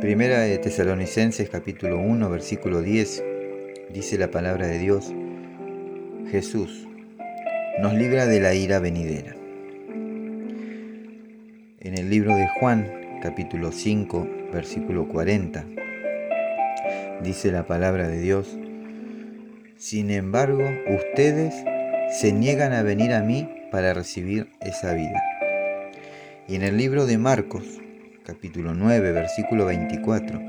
Primera de Tesalonicenses capítulo 1 versículo 10 dice la palabra de Dios, Jesús nos libra de la ira venidera. En el libro de Juan capítulo 5 versículo 40 dice la palabra de Dios, sin embargo ustedes se niegan a venir a mí para recibir esa vida. Y en el libro de Marcos capítulo 9, versículo 24,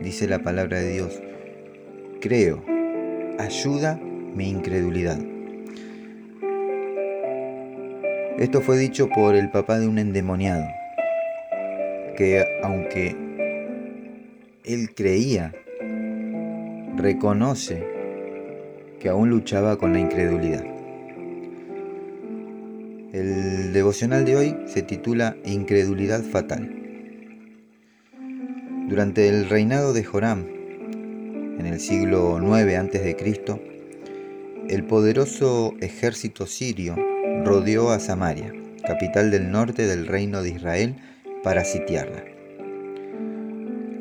dice la palabra de Dios, creo, ayuda mi incredulidad. Esto fue dicho por el papá de un endemoniado, que aunque él creía, reconoce que aún luchaba con la incredulidad. El devocional de hoy se titula Incredulidad Fatal. Durante el reinado de Joram, en el siglo IX a.C., el poderoso ejército sirio rodeó a Samaria, capital del norte del reino de Israel, para sitiarla.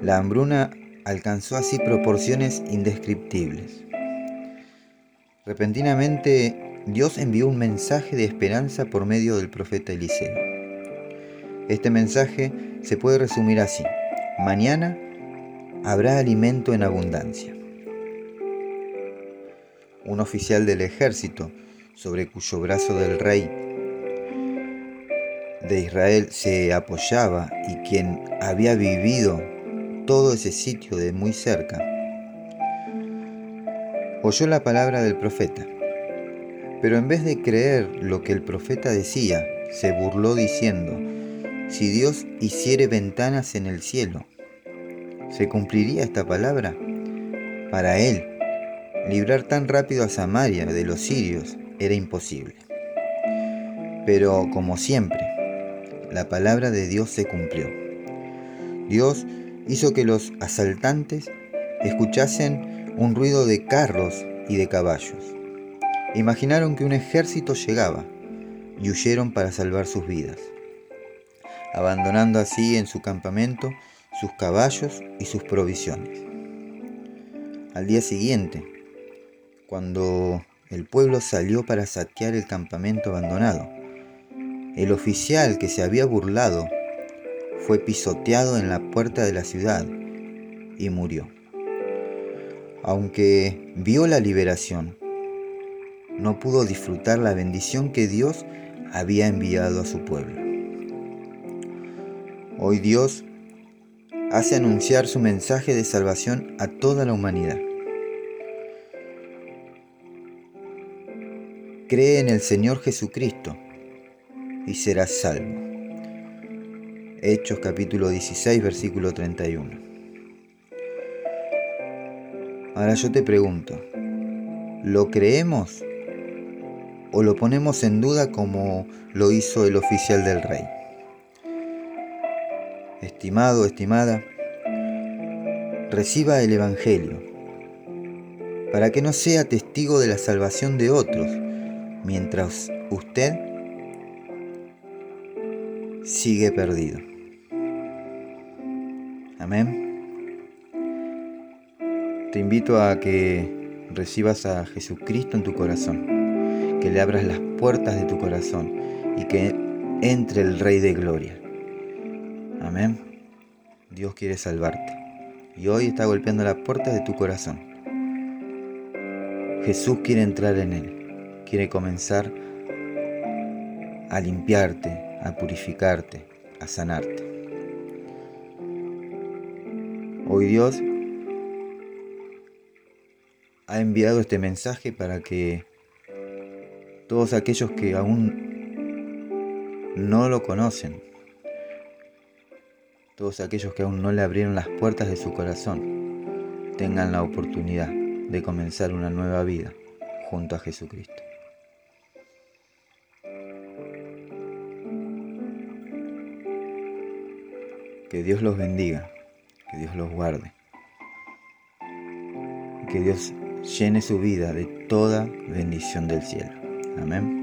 La hambruna alcanzó así proporciones indescriptibles. Repentinamente, Dios envió un mensaje de esperanza por medio del profeta Eliseo. Este mensaje se puede resumir así. Mañana habrá alimento en abundancia. Un oficial del ejército, sobre cuyo brazo del rey de Israel se apoyaba y quien había vivido todo ese sitio de muy cerca, oyó la palabra del profeta, pero en vez de creer lo que el profeta decía, se burló diciendo, si Dios hiciere ventanas en el cielo, ¿se cumpliría esta palabra? Para él, librar tan rápido a Samaria de los sirios era imposible. Pero como siempre, la palabra de Dios se cumplió. Dios hizo que los asaltantes escuchasen un ruido de carros y de caballos. Imaginaron que un ejército llegaba y huyeron para salvar sus vidas abandonando así en su campamento sus caballos y sus provisiones. Al día siguiente, cuando el pueblo salió para saquear el campamento abandonado, el oficial que se había burlado fue pisoteado en la puerta de la ciudad y murió. Aunque vio la liberación, no pudo disfrutar la bendición que Dios había enviado a su pueblo. Hoy Dios hace anunciar su mensaje de salvación a toda la humanidad. Cree en el Señor Jesucristo y serás salvo. Hechos capítulo 16 versículo 31. Ahora yo te pregunto, ¿lo creemos o lo ponemos en duda como lo hizo el oficial del rey? Estimado, estimada, reciba el Evangelio, para que no sea testigo de la salvación de otros, mientras usted sigue perdido. Amén. Te invito a que recibas a Jesucristo en tu corazón, que le abras las puertas de tu corazón y que entre el Rey de Gloria. Amén. Dios quiere salvarte y hoy está golpeando las puertas de tu corazón. Jesús quiere entrar en él, quiere comenzar a limpiarte, a purificarte, a sanarte. Hoy Dios ha enviado este mensaje para que todos aquellos que aún no lo conocen, todos aquellos que aún no le abrieron las puertas de su corazón tengan la oportunidad de comenzar una nueva vida junto a Jesucristo. Que Dios los bendiga, que Dios los guarde, que Dios llene su vida de toda bendición del cielo. Amén.